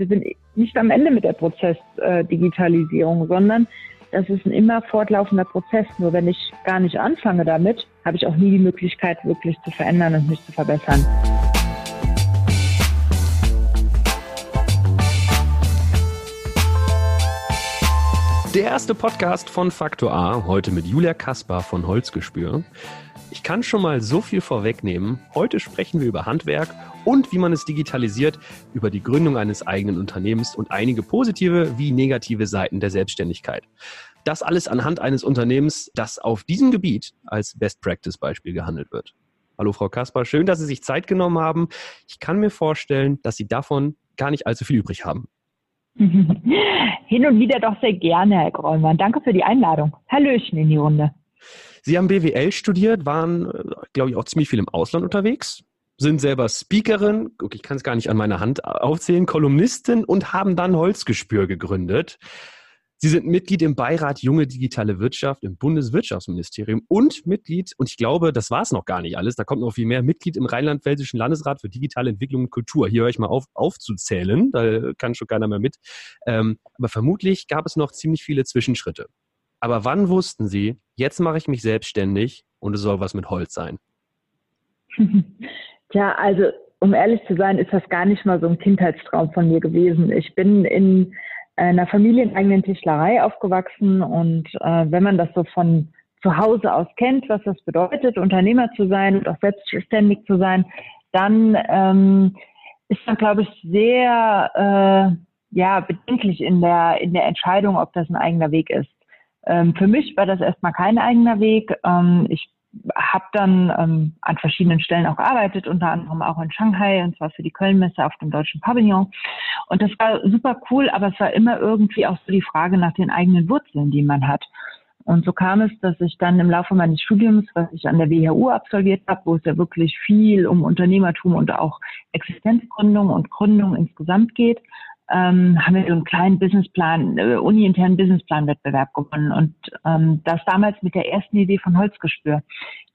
Wir sind nicht am Ende mit der Prozessdigitalisierung, sondern das ist ein immer fortlaufender Prozess. Nur wenn ich gar nicht anfange damit, habe ich auch nie die Möglichkeit, wirklich zu verändern und mich zu verbessern. Der erste Podcast von Faktor A, heute mit Julia Kaspar von Holzgespür. Ich kann schon mal so viel vorwegnehmen. Heute sprechen wir über Handwerk und wie man es digitalisiert, über die Gründung eines eigenen Unternehmens und einige positive wie negative Seiten der Selbstständigkeit. Das alles anhand eines Unternehmens, das auf diesem Gebiet als Best Practice Beispiel gehandelt wird. Hallo Frau Kaspar, schön, dass Sie sich Zeit genommen haben. Ich kann mir vorstellen, dass Sie davon gar nicht allzu viel übrig haben. Hin und wieder doch sehr gerne, Herr Grollmann. Danke für die Einladung. Hallöchen in die Runde. Sie haben BWL studiert, waren, äh, glaube ich, auch ziemlich viel im Ausland unterwegs, sind selber Speakerin, ich kann es gar nicht an meiner Hand aufzählen, Kolumnistin und haben dann Holzgespür gegründet. Sie sind Mitglied im Beirat Junge Digitale Wirtschaft im Bundeswirtschaftsministerium und Mitglied, und ich glaube, das war es noch gar nicht alles, da kommt noch viel mehr, Mitglied im Rheinland-Pfälzischen Landesrat für digitale Entwicklung und Kultur. Hier höre ich mal auf, aufzuzählen, da kann schon keiner mehr mit. Ähm, aber vermutlich gab es noch ziemlich viele Zwischenschritte. Aber wann wussten Sie, jetzt mache ich mich selbstständig und es soll was mit Holz sein? Tja, also um ehrlich zu sein, ist das gar nicht mal so ein Kindheitstraum von mir gewesen. Ich bin in einer familieneigenen Tischlerei aufgewachsen und äh, wenn man das so von zu Hause aus kennt, was das bedeutet, Unternehmer zu sein und auch selbstständig zu sein, dann ähm, ist man, glaube ich, sehr äh, ja, bedenklich in der, in der Entscheidung, ob das ein eigener Weg ist. Ähm, für mich war das erstmal kein eigener Weg. Ähm, ich habe dann ähm, an verschiedenen Stellen auch gearbeitet, unter anderem auch in Shanghai und zwar für die Kölnmesse auf dem deutschen Pavillon. Und das war super cool, aber es war immer irgendwie auch so die Frage nach den eigenen Wurzeln, die man hat. Und so kam es, dass ich dann im Laufe meines Studiums, was ich an der WHU absolviert habe, wo es ja wirklich viel um Unternehmertum und auch Existenzgründung und Gründung insgesamt geht, ähm, haben wir so einen kleinen Businessplan, äh, uni-internen Businessplan-Wettbewerb gewonnen. Und ähm, das damals mit der ersten Idee von Holzgespür,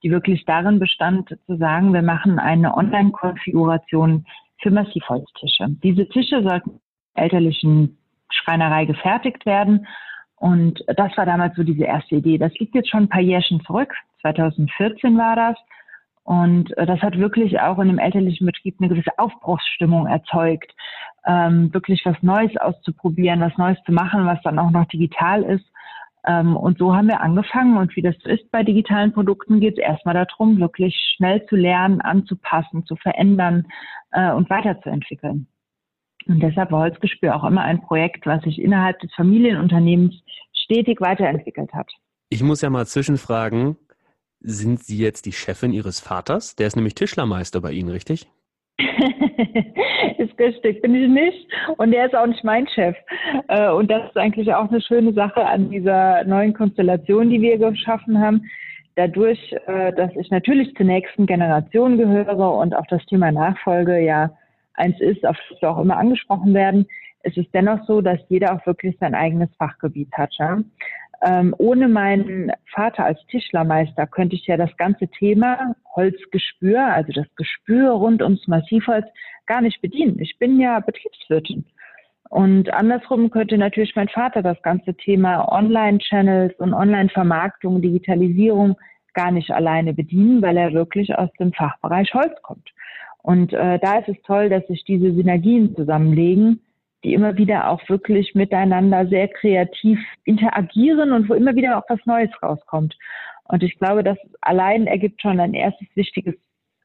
die wirklich darin bestand, zu sagen, wir machen eine Online-Konfiguration für Massivholztische. Diese Tische sollten elterlichen Schreinerei gefertigt werden. Und das war damals so diese erste Idee. Das liegt jetzt schon ein paar Jährchen zurück. 2014 war das. Und äh, das hat wirklich auch in dem elterlichen Betrieb eine gewisse Aufbruchsstimmung erzeugt, ähm, wirklich was Neues auszuprobieren, was Neues zu machen, was dann auch noch digital ist. Ähm, und so haben wir angefangen. Und wie das so ist bei digitalen Produkten, geht es erstmal darum, wirklich schnell zu lernen, anzupassen, zu verändern äh, und weiterzuentwickeln. Und deshalb war Holzgespür auch immer ein Projekt, was sich innerhalb des Familienunternehmens stetig weiterentwickelt hat. Ich muss ja mal zwischenfragen, sind Sie jetzt die Chefin Ihres Vaters? Der ist nämlich Tischlermeister bei Ihnen, richtig? ist richtig, bin ich nicht. Und der ist auch nicht mein Chef. Äh, und das ist eigentlich auch eine schöne Sache an dieser neuen Konstellation, die wir geschaffen haben. Dadurch, äh, dass ich natürlich zur nächsten Generation gehöre und auch das Thema Nachfolge ja eins ist, auf das wir auch immer angesprochen werden, ist es dennoch so, dass jeder auch wirklich sein eigenes Fachgebiet hat. Ähm, ohne meinen Vater als Tischlermeister könnte ich ja das ganze Thema Holzgespür, also das Gespür rund ums Massivholz, gar nicht bedienen. Ich bin ja Betriebswirtin. Und andersrum könnte natürlich mein Vater das ganze Thema Online-Channels und Online-Vermarktung, Digitalisierung gar nicht alleine bedienen, weil er wirklich aus dem Fachbereich Holz kommt. Und äh, da ist es toll, dass sich diese Synergien zusammenlegen die immer wieder auch wirklich miteinander sehr kreativ interagieren und wo immer wieder auch was Neues rauskommt. Und ich glaube, das allein ergibt schon ein erstes wichtiges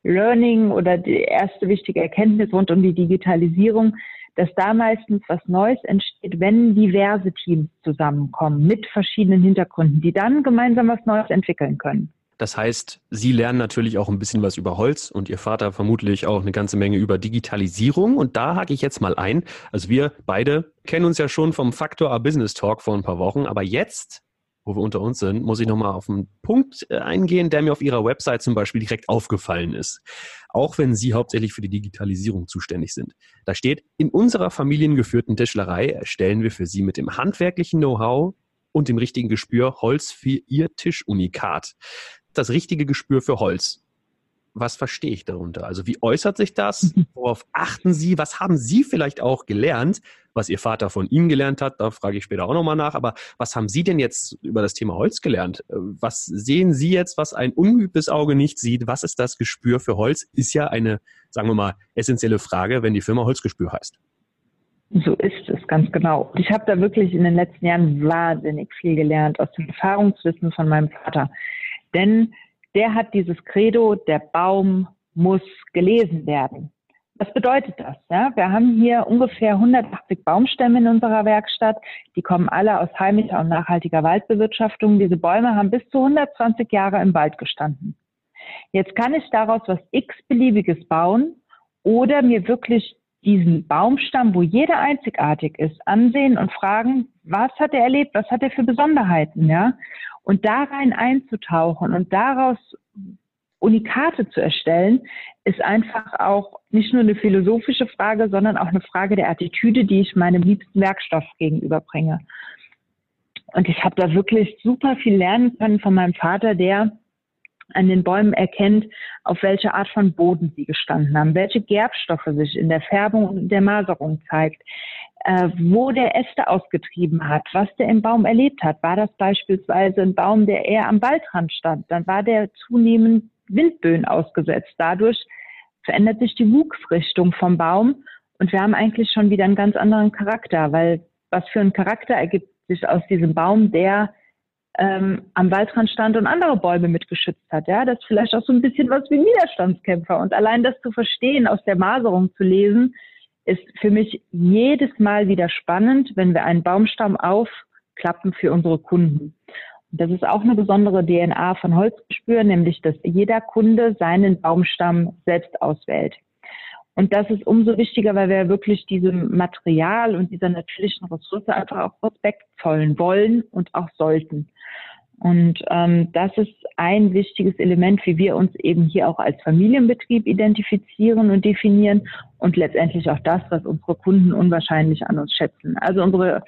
Learning oder die erste wichtige Erkenntnis rund um die Digitalisierung, dass da meistens was Neues entsteht, wenn diverse Teams zusammenkommen mit verschiedenen Hintergründen, die dann gemeinsam was Neues entwickeln können. Das heißt, Sie lernen natürlich auch ein bisschen was über Holz und Ihr Vater vermutlich auch eine ganze Menge über Digitalisierung. Und da hake ich jetzt mal ein. Also wir beide kennen uns ja schon vom Faktor A Business Talk vor ein paar Wochen. Aber jetzt, wo wir unter uns sind, muss ich nochmal auf einen Punkt äh, eingehen, der mir auf Ihrer Website zum Beispiel direkt aufgefallen ist. Auch wenn Sie hauptsächlich für die Digitalisierung zuständig sind. Da steht, in unserer familiengeführten Tischlerei erstellen wir für Sie mit dem handwerklichen Know-how und dem richtigen Gespür Holz für Ihr Tischunikat das richtige Gespür für Holz. was verstehe ich darunter? Also wie äußert sich das? Worauf achten Sie? Was haben Sie vielleicht auch gelernt, was Ihr Vater von Ihnen gelernt hat? Da frage ich später auch nochmal nach. Aber was haben Sie denn jetzt über das Thema Holz gelernt? Was sehen Sie jetzt, was ein ungeübtes Auge nicht sieht? Was ist das Gespür für Holz? Ist ja eine, sagen wir mal, essentielle Frage, wenn die Firma Holzgespür heißt. So ist es, ganz genau. Ich habe da wirklich in den letzten Jahren wahnsinnig viel gelernt aus dem Erfahrungswissen von meinem Vater. Denn der hat dieses Credo, der Baum muss gelesen werden. Was bedeutet das? Ja? Wir haben hier ungefähr 180 Baumstämme in unserer Werkstatt. Die kommen alle aus heimischer und nachhaltiger Waldbewirtschaftung. Diese Bäume haben bis zu 120 Jahre im Wald gestanden. Jetzt kann ich daraus was x-beliebiges bauen oder mir wirklich diesen Baumstamm, wo jeder einzigartig ist, ansehen und fragen, was hat er erlebt, was hat er für Besonderheiten, ja? Und da rein einzutauchen und daraus Unikate zu erstellen, ist einfach auch nicht nur eine philosophische Frage, sondern auch eine Frage der Attitüde, die ich meinem liebsten Werkstoff gegenüberbringe. Und ich habe da wirklich super viel lernen können von meinem Vater, der an den Bäumen erkennt, auf welche Art von Boden sie gestanden haben, welche Gerbstoffe sich in der Färbung und der Maserung zeigt, wo der Äste ausgetrieben hat, was der im Baum erlebt hat. War das beispielsweise ein Baum, der eher am Waldrand stand, dann war der zunehmend Windböen ausgesetzt. Dadurch verändert sich die Wuchsrichtung vom Baum und wir haben eigentlich schon wieder einen ganz anderen Charakter, weil was für ein Charakter ergibt sich aus diesem Baum, der ähm, am Waldrand stand und andere Bäume mitgeschützt hat. Ja, das ist vielleicht auch so ein bisschen was wie Widerstandskämpfer. Und allein das zu verstehen, aus der Maserung zu lesen, ist für mich jedes Mal wieder spannend, wenn wir einen Baumstamm aufklappen für unsere Kunden. Und das ist auch eine besondere DNA von Holzgespür, nämlich dass jeder Kunde seinen Baumstamm selbst auswählt. Und das ist umso wichtiger, weil wir wirklich diesem Material und dieser natürlichen Ressource einfach auch Respekt zollen wollen und auch sollten. Und ähm, das ist ein wichtiges Element, wie wir uns eben hier auch als Familienbetrieb identifizieren und definieren und letztendlich auch das, was unsere Kunden unwahrscheinlich an uns schätzen. Also unsere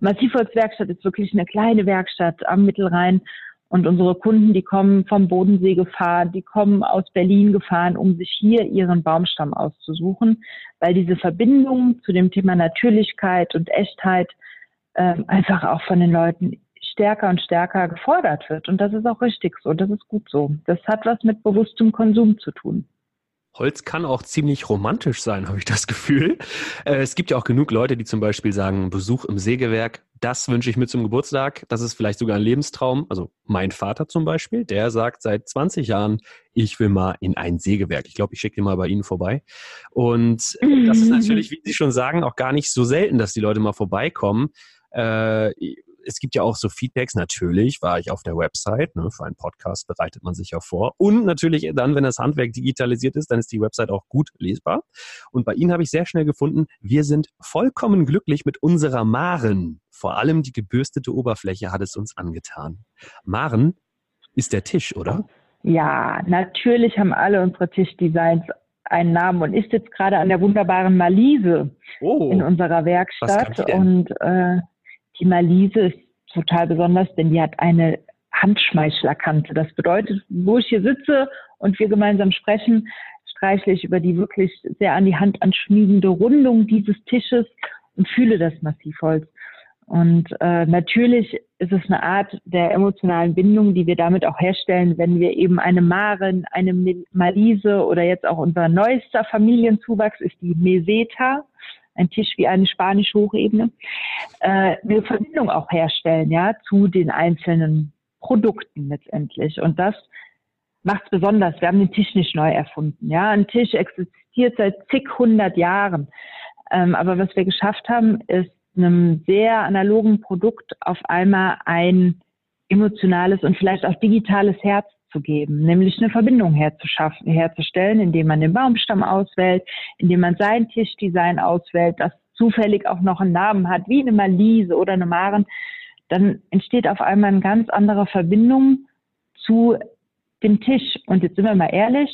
Massivholzwerkstatt ist wirklich eine kleine Werkstatt am Mittelrhein und unsere Kunden, die kommen vom Bodensee gefahren, die kommen aus Berlin gefahren, um sich hier ihren Baumstamm auszusuchen, weil diese Verbindung zu dem Thema Natürlichkeit und Echtheit äh, einfach auch von den Leuten stärker und stärker gefordert wird. Und das ist auch richtig so, das ist gut so. Das hat was mit bewusstem Konsum zu tun. Holz kann auch ziemlich romantisch sein, habe ich das Gefühl. Äh, es gibt ja auch genug Leute, die zum Beispiel sagen, Besuch im Sägewerk, das wünsche ich mir zum Geburtstag. Das ist vielleicht sogar ein Lebenstraum. Also mein Vater zum Beispiel, der sagt seit 20 Jahren, ich will mal in ein Sägewerk. Ich glaube, ich schicke den mal bei Ihnen vorbei. Und das ist natürlich, wie Sie schon sagen, auch gar nicht so selten, dass die Leute mal vorbeikommen. Es gibt ja auch so Feedbacks. Natürlich war ich auf der Website. Ne, für einen Podcast bereitet man sich ja vor. Und natürlich dann, wenn das Handwerk digitalisiert ist, dann ist die Website auch gut lesbar. Und bei Ihnen habe ich sehr schnell gefunden, wir sind vollkommen glücklich mit unserer Maren. Vor allem die gebürstete Oberfläche hat es uns angetan. Maren ist der Tisch, oder? Ja, natürlich haben alle unsere Tischdesigns einen Namen und ist jetzt gerade an der wunderbaren Malise oh, in unserer Werkstatt. Und äh, die Malise ist total besonders, denn die hat eine Handschmeichlerkante. Das bedeutet, wo ich hier sitze und wir gemeinsam sprechen, streichle ich über die wirklich sehr an die Hand anschmiegende Rundung dieses Tisches und fühle das Massivholz. Und äh, natürlich ist es eine Art der emotionalen Bindung, die wir damit auch herstellen, wenn wir eben eine Maren, eine Malise oder jetzt auch unser neuester Familienzuwachs ist die Meseta ein Tisch wie eine spanische Hochebene, äh, eine Verbindung auch herstellen, ja, zu den einzelnen Produkten letztendlich. Und das macht es besonders. Wir haben den Tisch nicht neu erfunden, ja. Ein Tisch existiert seit zig hundert Jahren. Ähm, aber was wir geschafft haben, ist einem sehr analogen Produkt auf einmal ein emotionales und vielleicht auch digitales Herz zu geben, nämlich eine Verbindung herzuschaffen, herzustellen, indem man den Baumstamm auswählt, indem man sein Tischdesign auswählt, das zufällig auch noch einen Namen hat, wie eine Malise oder eine Maren, dann entsteht auf einmal eine ganz andere Verbindung zu dem Tisch. Und jetzt sind wir mal ehrlich,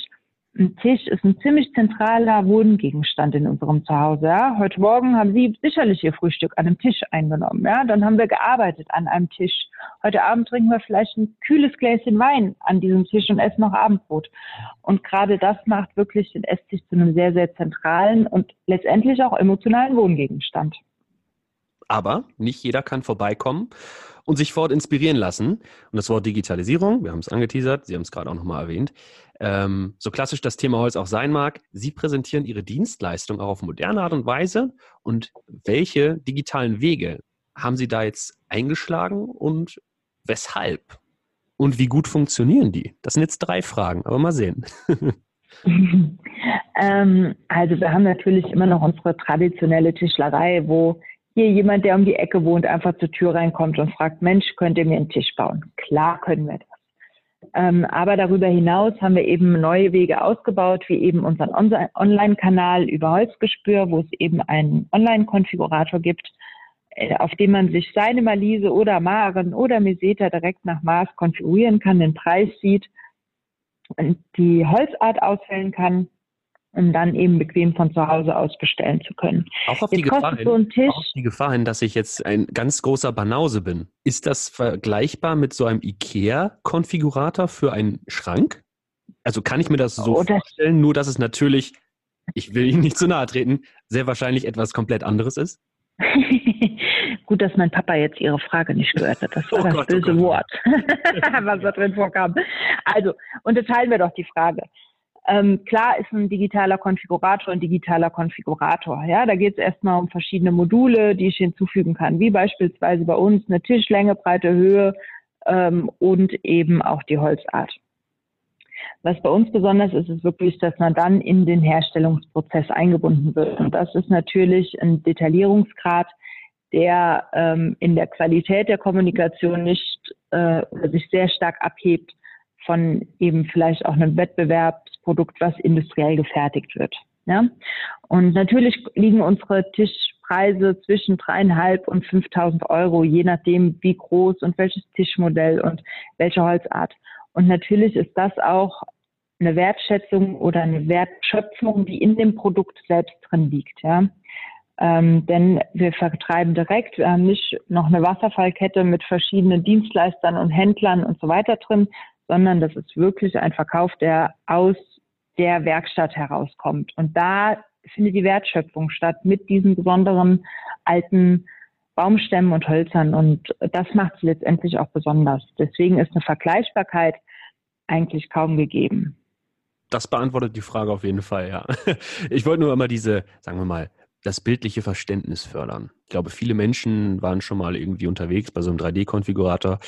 ein Tisch ist ein ziemlich zentraler Wohngegenstand in unserem Zuhause. Ja? Heute Morgen haben Sie sicherlich Ihr Frühstück an einem Tisch eingenommen. Ja? Dann haben wir gearbeitet an einem Tisch. Heute Abend trinken wir vielleicht ein kühles Gläschen Wein an diesem Tisch und essen noch Abendbrot. Und gerade das macht wirklich den Esstisch zu einem sehr, sehr zentralen und letztendlich auch emotionalen Wohngegenstand. Aber nicht jeder kann vorbeikommen und sich fort inspirieren lassen. Und das Wort Digitalisierung, wir haben es angeteasert, Sie haben es gerade auch nochmal erwähnt, ähm, so klassisch das Thema Holz auch sein mag, Sie präsentieren Ihre Dienstleistung auch auf moderne Art und Weise. Und welche digitalen Wege haben Sie da jetzt eingeschlagen und weshalb? Und wie gut funktionieren die? Das sind jetzt drei Fragen, aber mal sehen. ähm, also wir haben natürlich immer noch unsere traditionelle Tischlerei, wo hier jemand, der um die Ecke wohnt, einfach zur Tür reinkommt und fragt, Mensch, könnt ihr mir einen Tisch bauen? Klar können wir das. Ähm, aber darüber hinaus haben wir eben neue Wege ausgebaut, wie eben unseren Online-Kanal über Holzgespür, wo es eben einen Online-Konfigurator gibt, äh, auf dem man sich seine Malise oder Maren oder Meseta direkt nach Maß konfigurieren kann, den Preis sieht, und die Holzart auswählen kann um dann eben bequem von zu Hause aus bestellen zu können. Auch auf, die Gefahr, hin, so auch die Gefahr hin, dass ich jetzt ein ganz großer Banause bin. Ist das vergleichbar mit so einem IKEA-Konfigurator für einen Schrank? Also kann ich mir das so Oder vorstellen, nur dass es natürlich, ich will Ihnen nicht zu nahe treten, sehr wahrscheinlich etwas komplett anderes ist? Gut, dass mein Papa jetzt Ihre Frage nicht gehört hat. Das war oh das Gott, oh böse oh Wort, was da drin vorkam. Also, unterteilen wir doch die Frage. Ähm, klar ist ein digitaler Konfigurator ein digitaler Konfigurator. Ja, da geht es erstmal um verschiedene Module, die ich hinzufügen kann, wie beispielsweise bei uns eine Tischlänge, Breite, Höhe ähm, und eben auch die Holzart. Was bei uns besonders ist, ist wirklich, dass man dann in den Herstellungsprozess eingebunden wird. Und das ist natürlich ein Detaillierungsgrad, der ähm, in der Qualität der Kommunikation nicht äh, sich sehr stark abhebt von eben vielleicht auch einem Wettbewerbsprodukt, was industriell gefertigt wird. Ja? Und natürlich liegen unsere Tischpreise zwischen dreieinhalb und 5.000 Euro, je nachdem, wie groß und welches Tischmodell und welche Holzart. Und natürlich ist das auch eine Wertschätzung oder eine Wertschöpfung, die in dem Produkt selbst drin liegt. Ja? Ähm, denn wir vertreiben direkt, wir haben nicht noch eine Wasserfallkette mit verschiedenen Dienstleistern und Händlern und so weiter drin, sondern das ist wirklich ein Verkauf, der aus der Werkstatt herauskommt. Und da findet die Wertschöpfung statt mit diesen besonderen alten Baumstämmen und Hölzern. Und das macht es letztendlich auch besonders. Deswegen ist eine Vergleichbarkeit eigentlich kaum gegeben. Das beantwortet die Frage auf jeden Fall, ja. Ich wollte nur immer diese, sagen wir mal, das bildliche Verständnis fördern. Ich glaube, viele Menschen waren schon mal irgendwie unterwegs bei so einem 3D-Konfigurator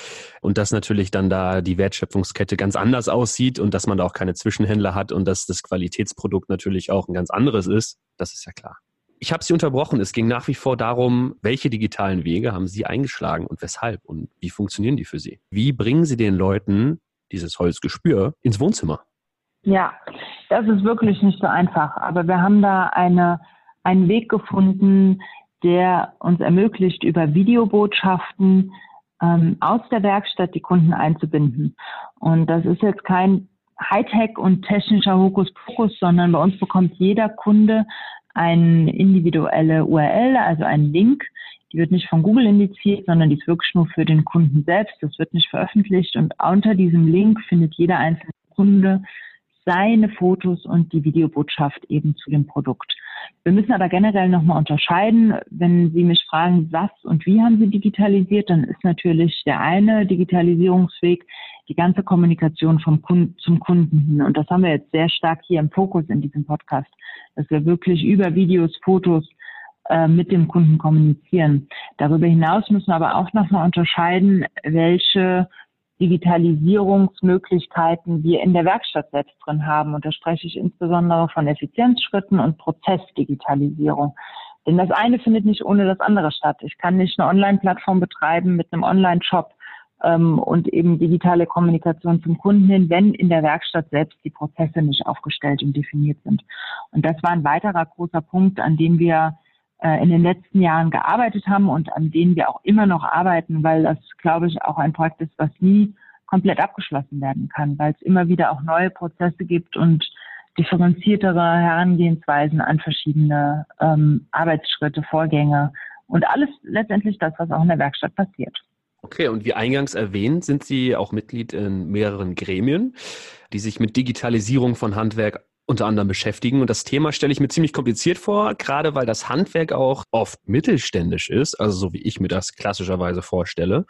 und dass natürlich dann da die Wertschöpfungskette ganz anders aussieht und dass man da auch keine Zwischenhändler hat und dass das Qualitätsprodukt natürlich auch ein ganz anderes ist, das ist ja klar. Ich habe Sie unterbrochen. Es ging nach wie vor darum, welche digitalen Wege haben Sie eingeschlagen und weshalb und wie funktionieren die für Sie? Wie bringen Sie den Leuten dieses Holzgespür ins Wohnzimmer? Ja, das ist wirklich nicht so einfach. Aber wir haben da eine einen Weg gefunden, der uns ermöglicht, über Videobotschaften ähm, aus der Werkstatt die Kunden einzubinden. Und das ist jetzt kein Hightech und technischer Hokuspokus, sondern bei uns bekommt jeder Kunde eine individuelle URL, also einen Link. Die wird nicht von Google indiziert, sondern die ist wirklich nur für den Kunden selbst. Das wird nicht veröffentlicht. Und unter diesem Link findet jeder einzelne Kunde seine Fotos und die Videobotschaft eben zu dem Produkt. Wir müssen aber generell nochmal unterscheiden. Wenn Sie mich fragen, was und wie haben Sie digitalisiert, dann ist natürlich der eine Digitalisierungsweg die ganze Kommunikation vom Kunden zum Kunden hin. Und das haben wir jetzt sehr stark hier im Fokus in diesem Podcast, dass wir wirklich über Videos, Fotos äh, mit dem Kunden kommunizieren. Darüber hinaus müssen wir aber auch nochmal unterscheiden, welche Digitalisierungsmöglichkeiten wir in der Werkstatt selbst drin haben. Und da spreche ich insbesondere von Effizienzschritten und Prozessdigitalisierung. Denn das eine findet nicht ohne das andere statt. Ich kann nicht eine Online-Plattform betreiben mit einem Online-Shop ähm, und eben digitale Kommunikation zum Kunden hin, wenn in der Werkstatt selbst die Prozesse nicht aufgestellt und definiert sind. Und das war ein weiterer großer Punkt, an dem wir in den letzten Jahren gearbeitet haben und an denen wir auch immer noch arbeiten, weil das, glaube ich, auch ein Projekt ist, was nie komplett abgeschlossen werden kann, weil es immer wieder auch neue Prozesse gibt und differenziertere Herangehensweisen an verschiedene ähm, Arbeitsschritte, Vorgänge und alles letztendlich das, was auch in der Werkstatt passiert. Okay, und wie eingangs erwähnt, sind Sie auch Mitglied in mehreren Gremien, die sich mit Digitalisierung von Handwerk unter anderem beschäftigen. Und das Thema stelle ich mir ziemlich kompliziert vor, gerade weil das Handwerk auch oft mittelständisch ist, also so wie ich mir das klassischerweise vorstelle,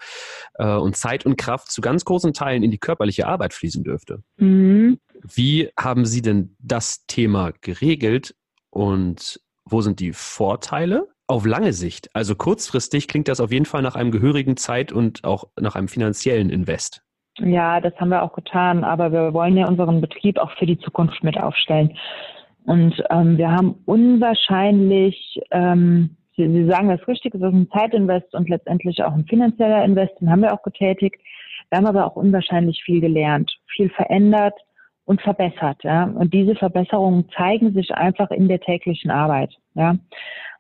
äh, und Zeit und Kraft zu ganz großen Teilen in die körperliche Arbeit fließen dürfte. Mhm. Wie haben Sie denn das Thema geregelt und wo sind die Vorteile? Auf lange Sicht, also kurzfristig, klingt das auf jeden Fall nach einem gehörigen Zeit- und auch nach einem finanziellen Invest. Ja, das haben wir auch getan, aber wir wollen ja unseren Betrieb auch für die Zukunft mit aufstellen. Und ähm, wir haben unwahrscheinlich, ähm, Sie, Sie sagen das richtig, es ist ein Zeitinvest und letztendlich auch ein finanzieller Invest, den haben wir auch getätigt. Wir haben aber auch unwahrscheinlich viel gelernt, viel verändert und verbessert. Ja? Und diese Verbesserungen zeigen sich einfach in der täglichen Arbeit. Ja?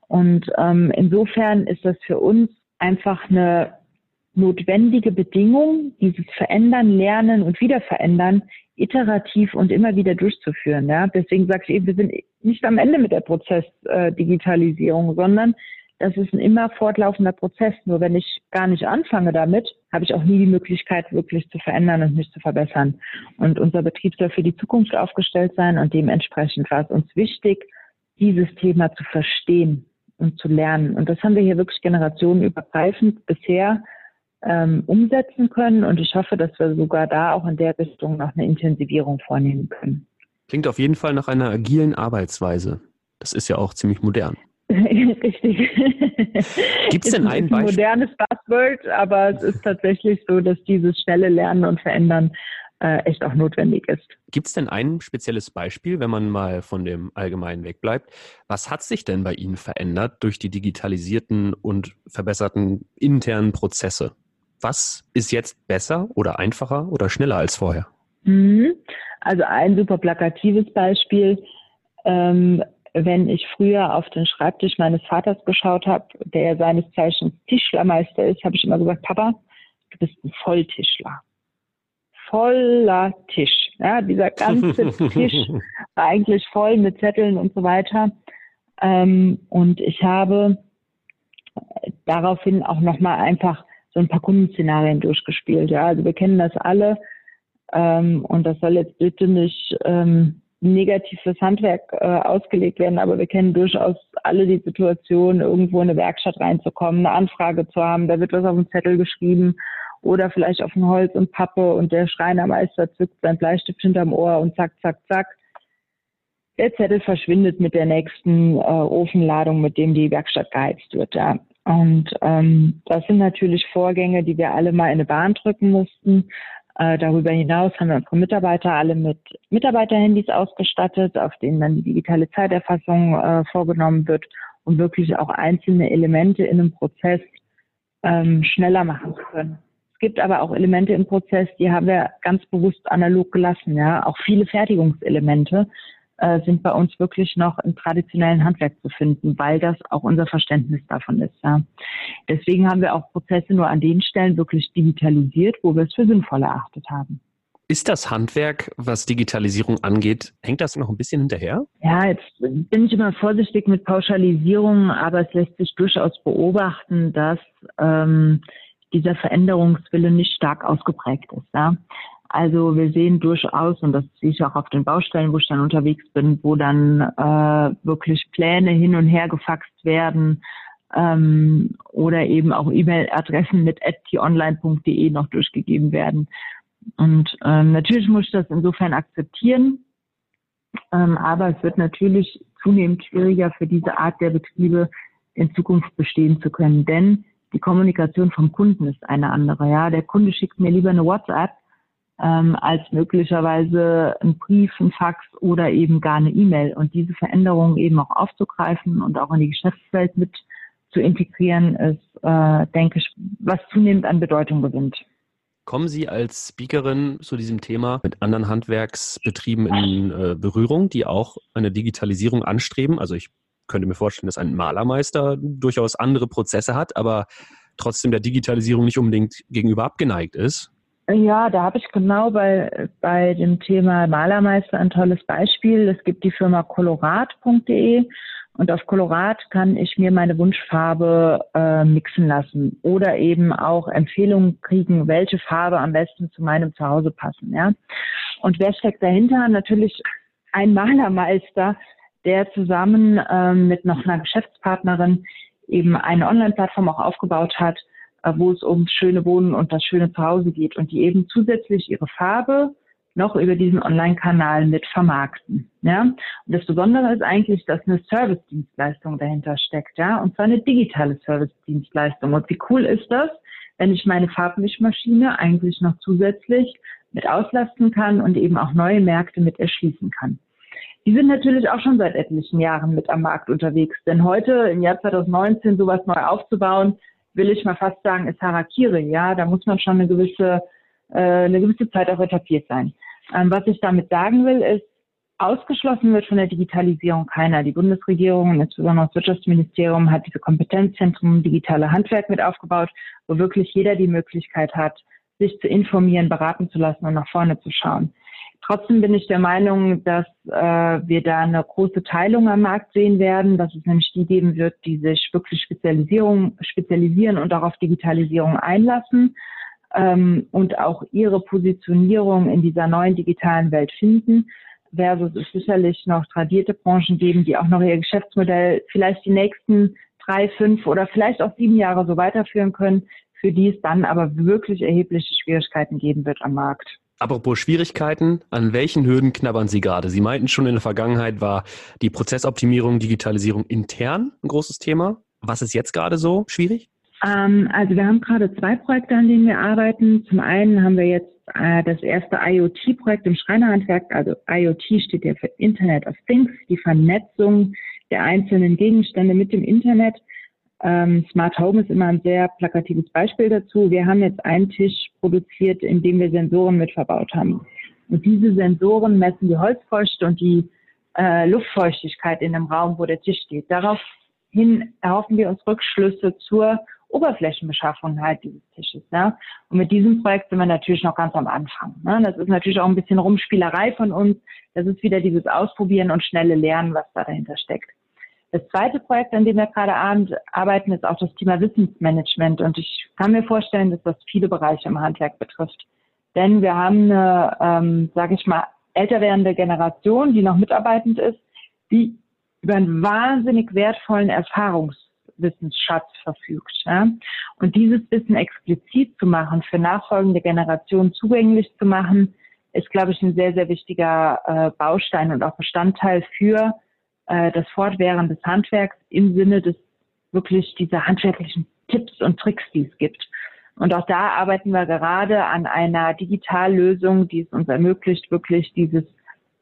Und ähm, insofern ist das für uns einfach eine notwendige Bedingung, dieses Verändern, Lernen und Wiederverändern iterativ und immer wieder durchzuführen. Ja? Deswegen sage ich eben, wir sind nicht am Ende mit der Prozessdigitalisierung, äh, sondern das ist ein immer fortlaufender Prozess. Nur wenn ich gar nicht anfange damit, habe ich auch nie die Möglichkeit, wirklich zu verändern und mich zu verbessern. Und unser Betrieb soll für die Zukunft aufgestellt sein und dementsprechend war es uns wichtig, dieses Thema zu verstehen und zu lernen. Und das haben wir hier wirklich generationenübergreifend bisher ähm, umsetzen können. Und ich hoffe, dass wir sogar da auch in der Richtung noch eine Intensivierung vornehmen können. Klingt auf jeden Fall nach einer agilen Arbeitsweise. Das ist ja auch ziemlich modern. Richtig. Gibt es denn ein, ein Beispiel? modernes Buzzword, aber es ist tatsächlich so, dass dieses schnelle Lernen und Verändern äh, echt auch notwendig ist. Gibt es denn ein spezielles Beispiel, wenn man mal von dem Allgemeinen wegbleibt? Was hat sich denn bei Ihnen verändert durch die digitalisierten und verbesserten internen Prozesse? Was ist jetzt besser oder einfacher oder schneller als vorher? Mhm. Also ein super plakatives Beispiel. Ähm, wenn ich früher auf den Schreibtisch meines Vaters geschaut habe, der seines Zeichens Tischlermeister ist, habe ich immer gesagt, Papa, du bist ein Volltischler. Voller Tisch. Ja, dieser ganze Tisch war eigentlich voll mit Zetteln und so weiter. Ähm, und ich habe daraufhin auch nochmal einfach so ein paar Kundenszenarien durchgespielt. Ja, also wir kennen das alle. Ähm, und das soll jetzt bitte nicht ähm, negativ fürs Handwerk äh, ausgelegt werden, aber wir kennen durchaus alle die Situation, irgendwo in eine Werkstatt reinzukommen, eine Anfrage zu haben, da wird was auf dem Zettel geschrieben oder vielleicht auf ein Holz und Pappe und der Schreinermeister zückt sein Bleistift hinterm Ohr und zack, zack, zack. Der Zettel verschwindet mit der nächsten äh, Ofenladung, mit dem die Werkstatt geheizt wird. Ja. Und ähm, das sind natürlich Vorgänge, die wir alle mal in eine Bahn drücken mussten. Äh, darüber hinaus haben wir unsere Mitarbeiter alle mit Mitarbeiterhandys ausgestattet, auf denen dann die digitale Zeiterfassung äh, vorgenommen wird, um wirklich auch einzelne Elemente in einem Prozess ähm, schneller machen zu können. Es gibt aber auch Elemente im Prozess, die haben wir ganz bewusst analog gelassen, ja, auch viele Fertigungselemente, äh, sind bei uns wirklich noch im traditionellen Handwerk zu finden, weil das auch unser Verständnis davon ist. Ja. Deswegen haben wir auch Prozesse nur an den Stellen wirklich digitalisiert, wo wir es für sinnvoll erachtet haben. Ist das Handwerk, was Digitalisierung angeht, hängt das noch ein bisschen hinterher? Ja, jetzt bin ich immer vorsichtig mit Pauschalisierungen, aber es lässt sich durchaus beobachten, dass ähm, dieser Veränderungswille nicht stark ausgeprägt ist. Ja? Also wir sehen durchaus, und das sehe ich auch auf den Baustellen, wo ich dann unterwegs bin, wo dann äh, wirklich Pläne hin und her gefaxt werden ähm, oder eben auch E-Mail-Adressen mit tonline.de noch durchgegeben werden. Und ähm, natürlich muss ich das insofern akzeptieren, ähm, aber es wird natürlich zunehmend schwieriger für diese Art der Betriebe in Zukunft bestehen zu können, denn die Kommunikation vom Kunden ist eine andere. Ja, der Kunde schickt mir lieber eine WhatsApp ähm, als möglicherweise ein Brief, ein Fax oder eben gar eine E-Mail. Und diese Veränderungen eben auch aufzugreifen und auch in die Geschäftswelt mit zu integrieren, ist, äh, denke ich, was zunehmend an Bedeutung gewinnt. Kommen Sie als Speakerin zu diesem Thema mit anderen Handwerksbetrieben in äh, Berührung, die auch eine Digitalisierung anstreben? Also ich könnte mir vorstellen, dass ein Malermeister durchaus andere Prozesse hat, aber trotzdem der Digitalisierung nicht unbedingt gegenüber abgeneigt ist. Ja, da habe ich genau bei, bei dem Thema Malermeister ein tolles Beispiel. Es gibt die Firma colorat.de und auf Colorat kann ich mir meine Wunschfarbe äh, mixen lassen oder eben auch Empfehlungen kriegen, welche Farbe am besten zu meinem Zuhause passen. Ja? Und wer steckt dahinter? Natürlich ein Malermeister, der zusammen ähm, mit noch einer Geschäftspartnerin eben eine Online-Plattform auch aufgebaut hat, wo es um schöne Wohnen und das schöne Zuhause geht und die eben zusätzlich ihre Farbe noch über diesen Online-Kanal mit vermarkten. Ja? Und das Besondere ist eigentlich, dass eine Service-Dienstleistung dahinter steckt, ja, und zwar eine digitale Service-Dienstleistung. Und wie cool ist das, wenn ich meine Farbmischmaschine eigentlich noch zusätzlich mit auslasten kann und eben auch neue Märkte mit erschließen kann. Die sind natürlich auch schon seit etlichen Jahren mit am Markt unterwegs, denn heute im Jahr 2019 sowas neu aufzubauen, will ich mal fast sagen, ist Harakiri. Ja, da muss man schon eine gewisse, äh, eine gewisse Zeit auch etabliert sein. Ähm, was ich damit sagen will, ist, ausgeschlossen wird von der Digitalisierung keiner. Die Bundesregierung, insbesondere das Wirtschaftsministerium, hat diese Kompetenzzentren digitale Handwerk mit aufgebaut, wo wirklich jeder die Möglichkeit hat, sich zu informieren, beraten zu lassen und nach vorne zu schauen. Trotzdem bin ich der Meinung, dass äh, wir da eine große Teilung am Markt sehen werden, dass es nämlich die geben wird, die sich wirklich Spezialisierung, spezialisieren und auch auf Digitalisierung einlassen ähm, und auch ihre Positionierung in dieser neuen digitalen Welt finden, versus es sicherlich noch tradierte Branchen geben, die auch noch ihr Geschäftsmodell vielleicht die nächsten drei, fünf oder vielleicht auch sieben Jahre so weiterführen können, für die es dann aber wirklich erhebliche Schwierigkeiten geben wird am Markt. Apropos Schwierigkeiten, an welchen Hürden knabbern Sie gerade? Sie meinten schon in der Vergangenheit war die Prozessoptimierung, Digitalisierung intern ein großes Thema. Was ist jetzt gerade so schwierig? Ähm, also wir haben gerade zwei Projekte, an denen wir arbeiten. Zum einen haben wir jetzt äh, das erste IoT-Projekt im Schreinerhandwerk. Also IoT steht ja für Internet of Things, die Vernetzung der einzelnen Gegenstände mit dem Internet. Ähm, Smart Home ist immer ein sehr plakatives Beispiel dazu. Wir haben jetzt einen Tisch produziert, in dem wir Sensoren mit verbaut haben. Und diese Sensoren messen die Holzfeuchte und die äh, Luftfeuchtigkeit in dem Raum, wo der Tisch steht. Daraufhin erhoffen wir uns Rückschlüsse zur Oberflächenbeschaffung halt dieses Tisches. Ne? Und mit diesem Projekt sind wir natürlich noch ganz am Anfang. Ne? Das ist natürlich auch ein bisschen Rumspielerei von uns. Das ist wieder dieses Ausprobieren und schnelle Lernen, was da dahinter steckt. Das zweite Projekt, an dem wir gerade arbeiten, ist auch das Thema Wissensmanagement. Und ich kann mir vorstellen, dass das viele Bereiche im Handwerk betrifft. Denn wir haben eine, ähm, sage ich mal, älter werdende Generation, die noch mitarbeitend ist, die über einen wahnsinnig wertvollen Erfahrungswissensschatz verfügt. Ja? Und dieses Wissen explizit zu machen, für nachfolgende Generationen zugänglich zu machen, ist, glaube ich, ein sehr, sehr wichtiger äh, Baustein und auch Bestandteil für äh, das Fortwähren des Handwerks im Sinne des wirklich dieser handwerklichen Tipps und Tricks, die es gibt. Und auch da arbeiten wir gerade an einer Digitallösung, die es uns ermöglicht, wirklich dieses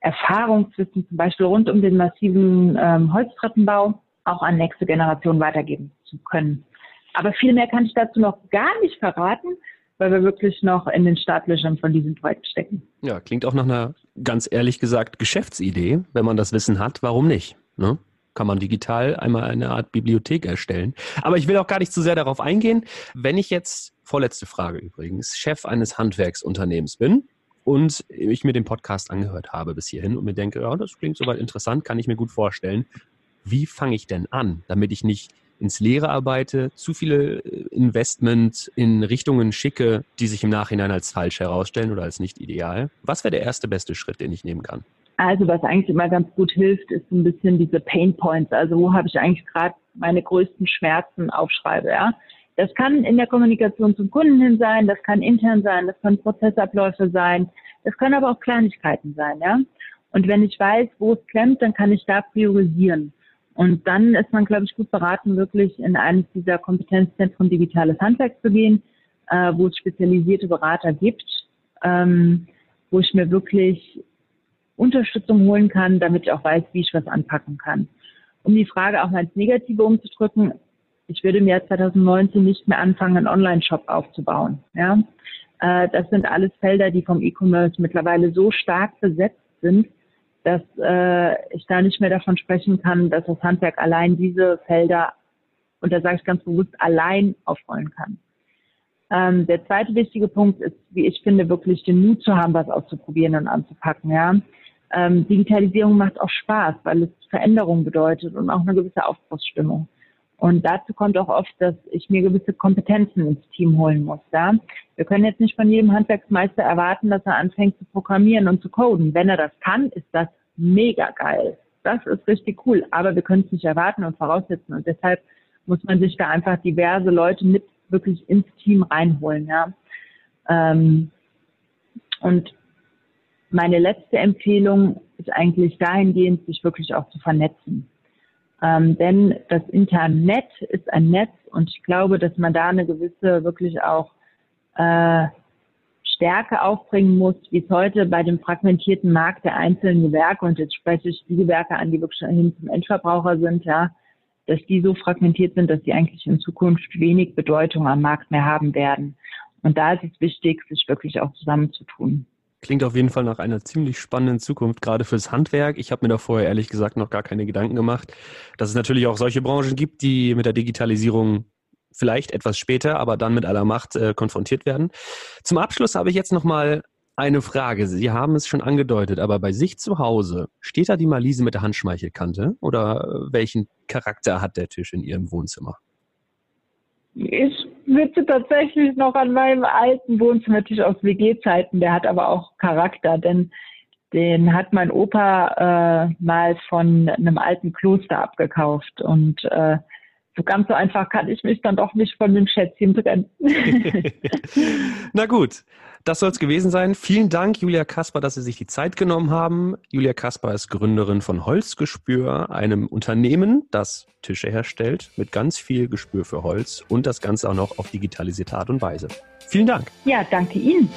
Erfahrungswissen zum Beispiel rund um den massiven ähm, Holztreppenbau auch an nächste Generation weitergeben zu können. Aber viel mehr kann ich dazu noch gar nicht verraten, weil wir wirklich noch in den Startlöchern von diesem Projekt stecken. Ja, klingt auch nach einer, ganz ehrlich gesagt, Geschäftsidee. Wenn man das Wissen hat, warum nicht? Ne? Kann man digital einmal eine Art Bibliothek erstellen. Aber ich will auch gar nicht zu sehr darauf eingehen. Wenn ich jetzt, vorletzte Frage übrigens, Chef eines Handwerksunternehmens bin und ich mir den Podcast angehört habe bis hierhin und mir denke, ja, das klingt soweit interessant, kann ich mir gut vorstellen. Wie fange ich denn an, damit ich nicht ins Leere arbeite, zu viele äh, Investment in Richtungen schicke, die sich im Nachhinein als falsch herausstellen oder als nicht ideal. Was wäre der erste beste Schritt, den ich nehmen kann? Also was eigentlich immer ganz gut hilft, ist ein bisschen diese Pain Points. Also wo habe ich eigentlich gerade meine größten Schmerzen aufschreibe. Ja? Das kann in der Kommunikation zum Kunden hin sein, das kann intern sein, das kann Prozessabläufe sein, das können aber auch Kleinigkeiten sein. Ja? Und wenn ich weiß, wo es klemmt, dann kann ich da priorisieren. Und dann ist man, glaube ich, gut beraten, wirklich in eines dieser Kompetenzzentren digitales Handwerk zu gehen, äh, wo es spezialisierte Berater gibt, ähm, wo ich mir wirklich Unterstützung holen kann, damit ich auch weiß, wie ich was anpacken kann. Um die Frage auch mal ins Negative umzudrücken, ich würde im Jahr 2019 nicht mehr anfangen, einen Online-Shop aufzubauen. Ja? Äh, das sind alles Felder, die vom E-Commerce mittlerweile so stark besetzt sind, dass äh, ich da nicht mehr davon sprechen kann, dass das Handwerk allein diese Felder, und da sage ich ganz bewusst, allein aufrollen kann. Ähm, der zweite wichtige Punkt ist, wie ich finde, wirklich den Mut zu haben, was auszuprobieren und anzupacken. Ja? Ähm, Digitalisierung macht auch Spaß, weil es Veränderung bedeutet und auch eine gewisse Aufbruchsstimmung. Und dazu kommt auch oft, dass ich mir gewisse Kompetenzen ins Team holen muss. Ja? Wir können jetzt nicht von jedem Handwerksmeister erwarten, dass er anfängt zu programmieren und zu coden. Wenn er das kann, ist das mega geil. Das ist richtig cool. Aber wir können es nicht erwarten und voraussetzen. Und deshalb muss man sich da einfach diverse Leute mit wirklich ins Team reinholen. Ja? Ähm, und meine letzte Empfehlung ist eigentlich dahingehend, sich wirklich auch zu vernetzen. Ähm, denn das Internet ist ein Netz und ich glaube, dass man da eine gewisse wirklich auch äh, Stärke aufbringen muss, wie es heute bei dem fragmentierten Markt der einzelnen Gewerke, und jetzt spreche ich die Gewerke an, die wirklich hin zum Endverbraucher sind, ja, dass die so fragmentiert sind, dass die eigentlich in Zukunft wenig Bedeutung am Markt mehr haben werden. Und da ist es wichtig, sich wirklich auch zusammenzutun. Klingt auf jeden Fall nach einer ziemlich spannenden Zukunft, gerade fürs Handwerk. Ich habe mir da vorher ehrlich gesagt noch gar keine Gedanken gemacht, dass es natürlich auch solche Branchen gibt, die mit der Digitalisierung vielleicht etwas später, aber dann mit aller Macht äh, konfrontiert werden. Zum Abschluss habe ich jetzt noch mal eine Frage. Sie haben es schon angedeutet, aber bei sich zu Hause, steht da die Malise mit der Handschmeichelkante oder äh, welchen Charakter hat der Tisch in Ihrem Wohnzimmer? Ich sitze tatsächlich noch an meinem alten Wohnzimmertisch aus WG-Zeiten. Der hat aber auch Charakter, denn den hat mein Opa äh, mal von einem alten Kloster abgekauft. Und äh, so ganz so einfach kann ich mich dann doch nicht von dem Schätzchen trennen. Na gut, das soll es gewesen sein. Vielen Dank, Julia Kasper, dass Sie sich die Zeit genommen haben. Julia Kasper ist Gründerin von Holzgespür, einem Unternehmen, das Tische herstellt mit ganz viel Gespür für Holz und das Ganze auch noch auf digitalisierte Art und Weise. Vielen Dank. Ja, danke Ihnen.